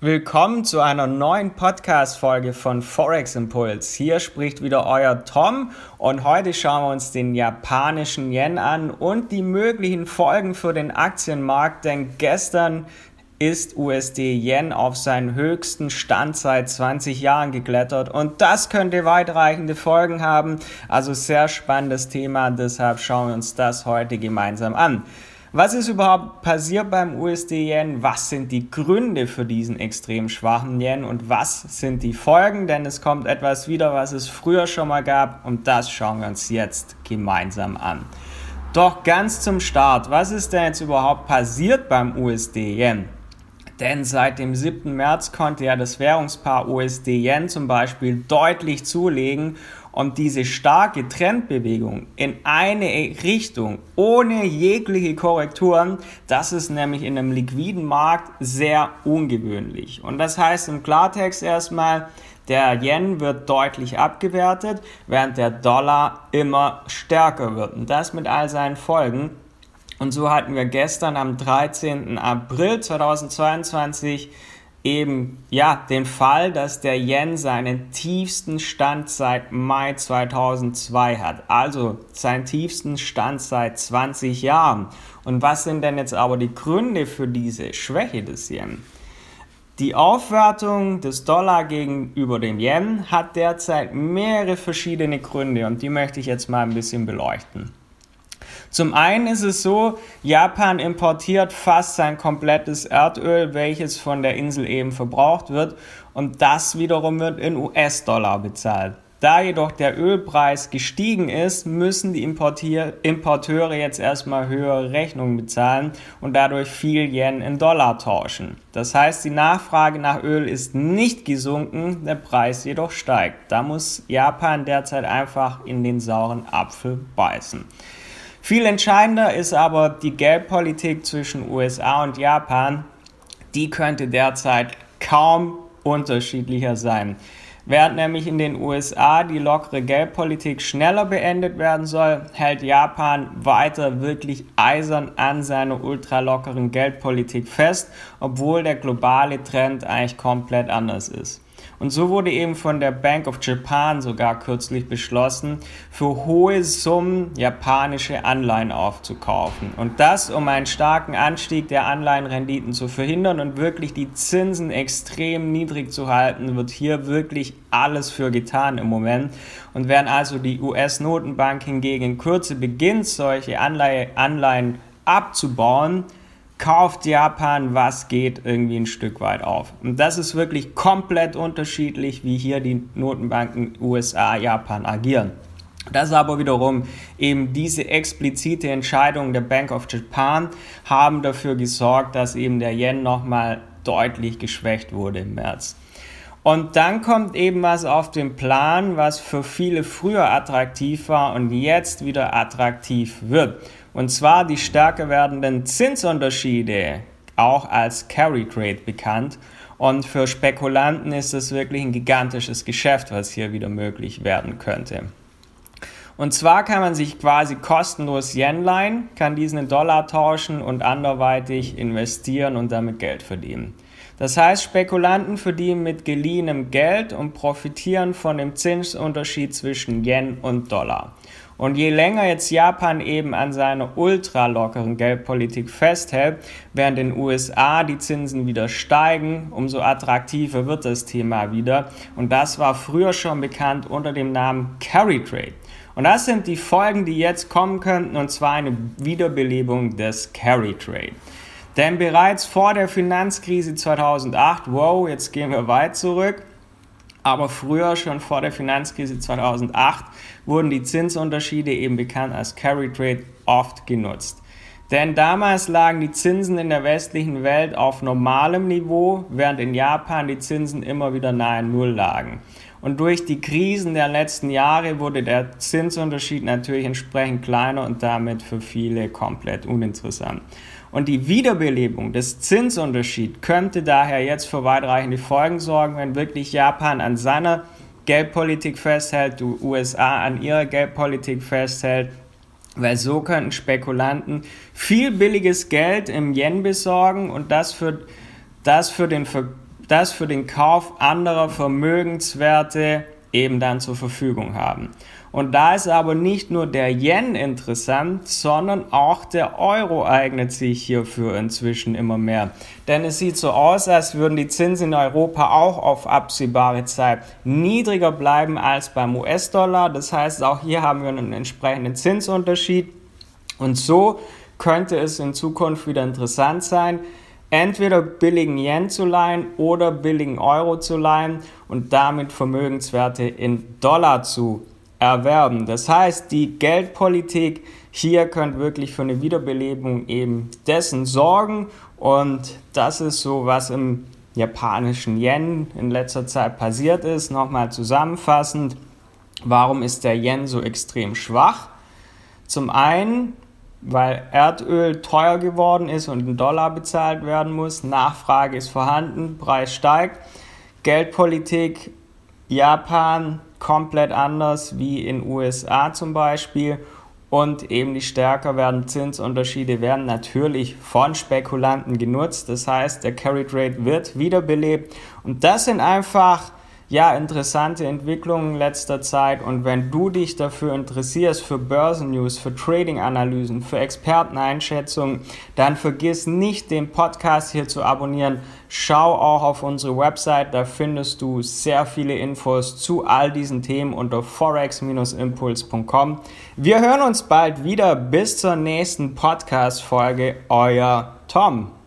Willkommen zu einer neuen Podcast-Folge von Forex Impulse. Hier spricht wieder euer Tom und heute schauen wir uns den japanischen Yen an und die möglichen Folgen für den Aktienmarkt, denn gestern ist USD Yen auf seinen höchsten Stand seit 20 Jahren geklettert und das könnte weitreichende Folgen haben. Also sehr spannendes Thema, deshalb schauen wir uns das heute gemeinsam an. Was ist überhaupt passiert beim USD-Yen? Was sind die Gründe für diesen extrem schwachen Yen und was sind die Folgen? Denn es kommt etwas wieder, was es früher schon mal gab und das schauen wir uns jetzt gemeinsam an. Doch ganz zum Start, was ist denn jetzt überhaupt passiert beim USD-Yen? Denn seit dem 7. März konnte ja das Währungspaar USD-Yen zum Beispiel deutlich zulegen und diese starke Trendbewegung in eine Richtung ohne jegliche Korrekturen, das ist nämlich in einem liquiden Markt sehr ungewöhnlich. Und das heißt im Klartext erstmal, der Yen wird deutlich abgewertet, während der Dollar immer stärker wird. Und das mit all seinen Folgen. Und so hatten wir gestern am 13. April 2022 eben ja den Fall, dass der Yen seinen tiefsten Stand seit Mai 2002 hat. Also seinen tiefsten Stand seit 20 Jahren. Und was sind denn jetzt aber die Gründe für diese Schwäche des Yen? Die Aufwertung des Dollar gegenüber dem Yen hat derzeit mehrere verschiedene Gründe und die möchte ich jetzt mal ein bisschen beleuchten. Zum einen ist es so, Japan importiert fast sein komplettes Erdöl, welches von der Insel eben verbraucht wird und das wiederum wird in US-Dollar bezahlt. Da jedoch der Ölpreis gestiegen ist, müssen die Importier Importeure jetzt erstmal höhere Rechnungen bezahlen und dadurch viel Yen in Dollar tauschen. Das heißt, die Nachfrage nach Öl ist nicht gesunken, der Preis jedoch steigt. Da muss Japan derzeit einfach in den sauren Apfel beißen. Viel entscheidender ist aber die Geldpolitik zwischen USA und Japan. Die könnte derzeit kaum unterschiedlicher sein. Während nämlich in den USA die lockere Geldpolitik schneller beendet werden soll, hält Japan weiter wirklich eisern an seiner ultralockeren Geldpolitik fest, obwohl der globale Trend eigentlich komplett anders ist. Und so wurde eben von der Bank of Japan sogar kürzlich beschlossen, für hohe Summen japanische Anleihen aufzukaufen. Und das, um einen starken Anstieg der Anleihenrenditen zu verhindern und wirklich die Zinsen extrem niedrig zu halten, wird hier wirklich alles für getan im Moment. Und während also die US-Notenbank hingegen in Kürze beginnt, solche Anleihe, Anleihen abzubauen, kauft Japan, was geht, irgendwie ein Stück weit auf. Und das ist wirklich komplett unterschiedlich, wie hier die Notenbanken USA, Japan agieren. Das aber wiederum eben diese explizite Entscheidung der Bank of Japan haben dafür gesorgt, dass eben der Yen nochmal deutlich geschwächt wurde im März. Und dann kommt eben was auf den Plan, was für viele früher attraktiv war und jetzt wieder attraktiv wird. Und zwar die stärker werdenden Zinsunterschiede, auch als Carry Trade bekannt. Und für Spekulanten ist das wirklich ein gigantisches Geschäft, was hier wieder möglich werden könnte. Und zwar kann man sich quasi kostenlos Yen leihen, kann diesen in Dollar tauschen und anderweitig investieren und damit Geld verdienen. Das heißt, Spekulanten verdienen mit geliehenem Geld und profitieren von dem Zinsunterschied zwischen Yen und Dollar. Und je länger jetzt Japan eben an seiner ultralockeren Geldpolitik festhält, während in den USA die Zinsen wieder steigen, umso attraktiver wird das Thema wieder. Und das war früher schon bekannt unter dem Namen Carry Trade. Und das sind die Folgen, die jetzt kommen könnten, und zwar eine Wiederbelebung des Carry Trade. Denn bereits vor der Finanzkrise 2008, wow, jetzt gehen wir weit zurück, aber früher, schon vor der Finanzkrise 2008, wurden die Zinsunterschiede eben bekannt als Carry Trade oft genutzt. Denn damals lagen die Zinsen in der westlichen Welt auf normalem Niveau, während in Japan die Zinsen immer wieder nahe Null lagen. Und durch die Krisen der letzten Jahre wurde der Zinsunterschied natürlich entsprechend kleiner und damit für viele komplett uninteressant. Und die Wiederbelebung des Zinsunterschieds könnte daher jetzt für weitreichende Folgen sorgen, wenn wirklich Japan an seiner Geldpolitik festhält, die USA an ihrer Geldpolitik festhält, weil so könnten Spekulanten viel billiges Geld im Yen besorgen und das für, das für den Ver das für den Kauf anderer Vermögenswerte eben dann zur Verfügung haben. Und da ist aber nicht nur der Yen interessant, sondern auch der Euro eignet sich hierfür inzwischen immer mehr. Denn es sieht so aus, als würden die Zinsen in Europa auch auf absehbare Zeit niedriger bleiben als beim US-Dollar. Das heißt, auch hier haben wir einen entsprechenden Zinsunterschied. Und so könnte es in Zukunft wieder interessant sein, entweder billigen Yen zu leihen oder billigen Euro zu leihen und damit Vermögenswerte in Dollar zu erwerben. Das heißt, die Geldpolitik hier könnte wirklich für eine Wiederbelebung eben dessen sorgen und das ist so, was im japanischen Yen in letzter Zeit passiert ist. Nochmal zusammenfassend, warum ist der Yen so extrem schwach? Zum einen, weil Erdöl teuer geworden ist und in Dollar bezahlt werden muss, Nachfrage ist vorhanden, Preis steigt, Geldpolitik Japan komplett anders wie in USA zum Beispiel. Und eben die stärker werden Zinsunterschiede werden natürlich von Spekulanten genutzt. Das heißt, der Carried Rate wird wiederbelebt. Und das sind einfach ja, interessante Entwicklungen letzter Zeit. Und wenn du dich dafür interessierst, für Börsennews, für Trading-Analysen, für Experteneinschätzungen, dann vergiss nicht, den Podcast hier zu abonnieren. Schau auch auf unsere Website, da findest du sehr viele Infos zu all diesen Themen unter forex-impuls.com. Wir hören uns bald wieder. Bis zur nächsten Podcast-Folge. Euer Tom.